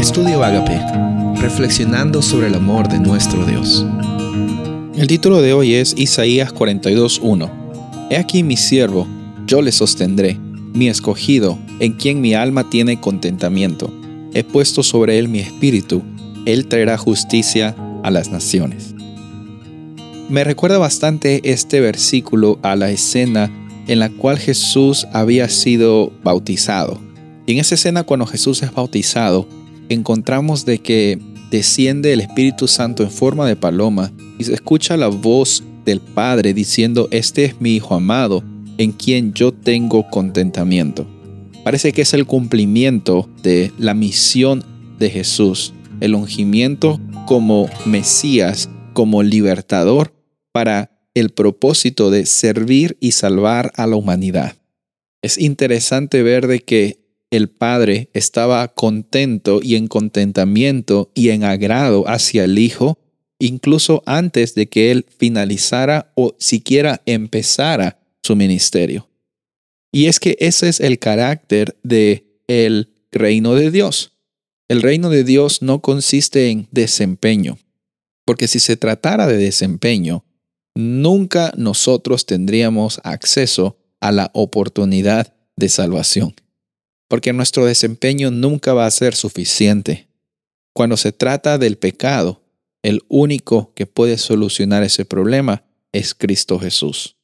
Estudio Agape, reflexionando sobre el amor de nuestro Dios. El título de hoy es Isaías 42.1. He aquí mi siervo, yo le sostendré, mi escogido, en quien mi alma tiene contentamiento. He puesto sobre él mi espíritu, él traerá justicia a las naciones. Me recuerda bastante este versículo a la escena en la cual Jesús había sido bautizado. Y en esa escena cuando Jesús es bautizado, encontramos de que desciende el Espíritu Santo en forma de paloma y se escucha la voz del Padre diciendo, este es mi Hijo amado, en quien yo tengo contentamiento. Parece que es el cumplimiento de la misión de Jesús, el ungimiento como Mesías, como libertador para el propósito de servir y salvar a la humanidad. Es interesante ver de que el Padre estaba contento y en contentamiento y en agrado hacia el Hijo, incluso antes de que Él finalizara o siquiera empezara su ministerio. Y es que ese es el carácter de el reino de Dios. El reino de Dios no consiste en desempeño, porque si se tratara de desempeño, nunca nosotros tendríamos acceso a la oportunidad de salvación porque nuestro desempeño nunca va a ser suficiente. Cuando se trata del pecado, el único que puede solucionar ese problema es Cristo Jesús.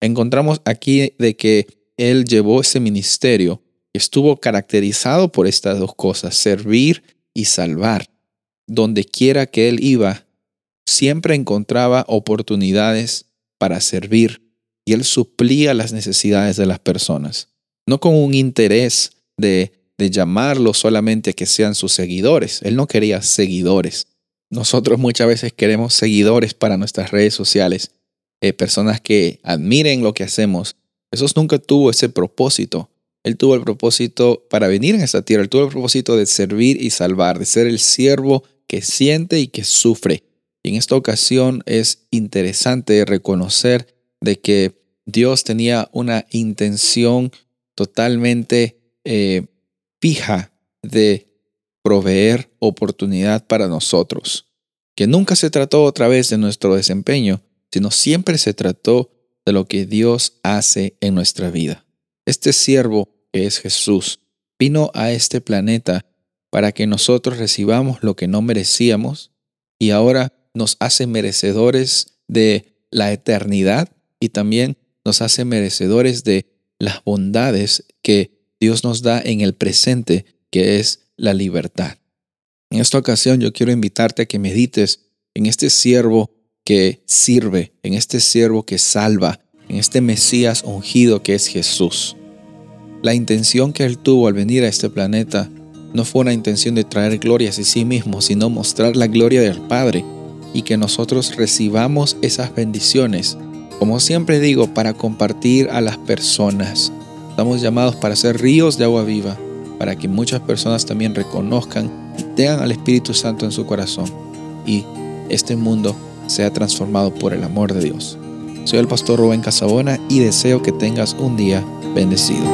Encontramos aquí de que Él llevó ese ministerio, estuvo caracterizado por estas dos cosas, servir y salvar. Donde quiera que Él iba, siempre encontraba oportunidades para servir y Él suplía las necesidades de las personas, no con un interés de, de llamarlo solamente a que sean sus seguidores. Él no quería seguidores. Nosotros muchas veces queremos seguidores para nuestras redes sociales, eh, personas que admiren lo que hacemos. Jesús nunca tuvo ese propósito. Él tuvo el propósito para venir en esta tierra, él tuvo el propósito de servir y salvar, de ser el siervo que siente y que sufre. Y en esta ocasión es interesante reconocer de que Dios tenía una intención totalmente eh, fija de proveer oportunidad para nosotros, que nunca se trató otra vez de nuestro desempeño, sino siempre se trató de lo que Dios hace en nuestra vida. Este siervo, que es Jesús, vino a este planeta para que nosotros recibamos lo que no merecíamos y ahora nos hace merecedores de la eternidad y también nos hace merecedores de las bondades que Dios nos da en el presente, que es la libertad. En esta ocasión yo quiero invitarte a que medites en este siervo que sirve, en este siervo que salva, en este Mesías ungido que es Jesús. La intención que él tuvo al venir a este planeta no fue una intención de traer gloria a sí mismo, sino mostrar la gloria del Padre y que nosotros recibamos esas bendiciones, como siempre digo, para compartir a las personas. Estamos llamados para ser ríos de agua viva, para que muchas personas también reconozcan y tengan al Espíritu Santo en su corazón y este mundo sea transformado por el amor de Dios. Soy el pastor Rubén Casabona y deseo que tengas un día bendecido.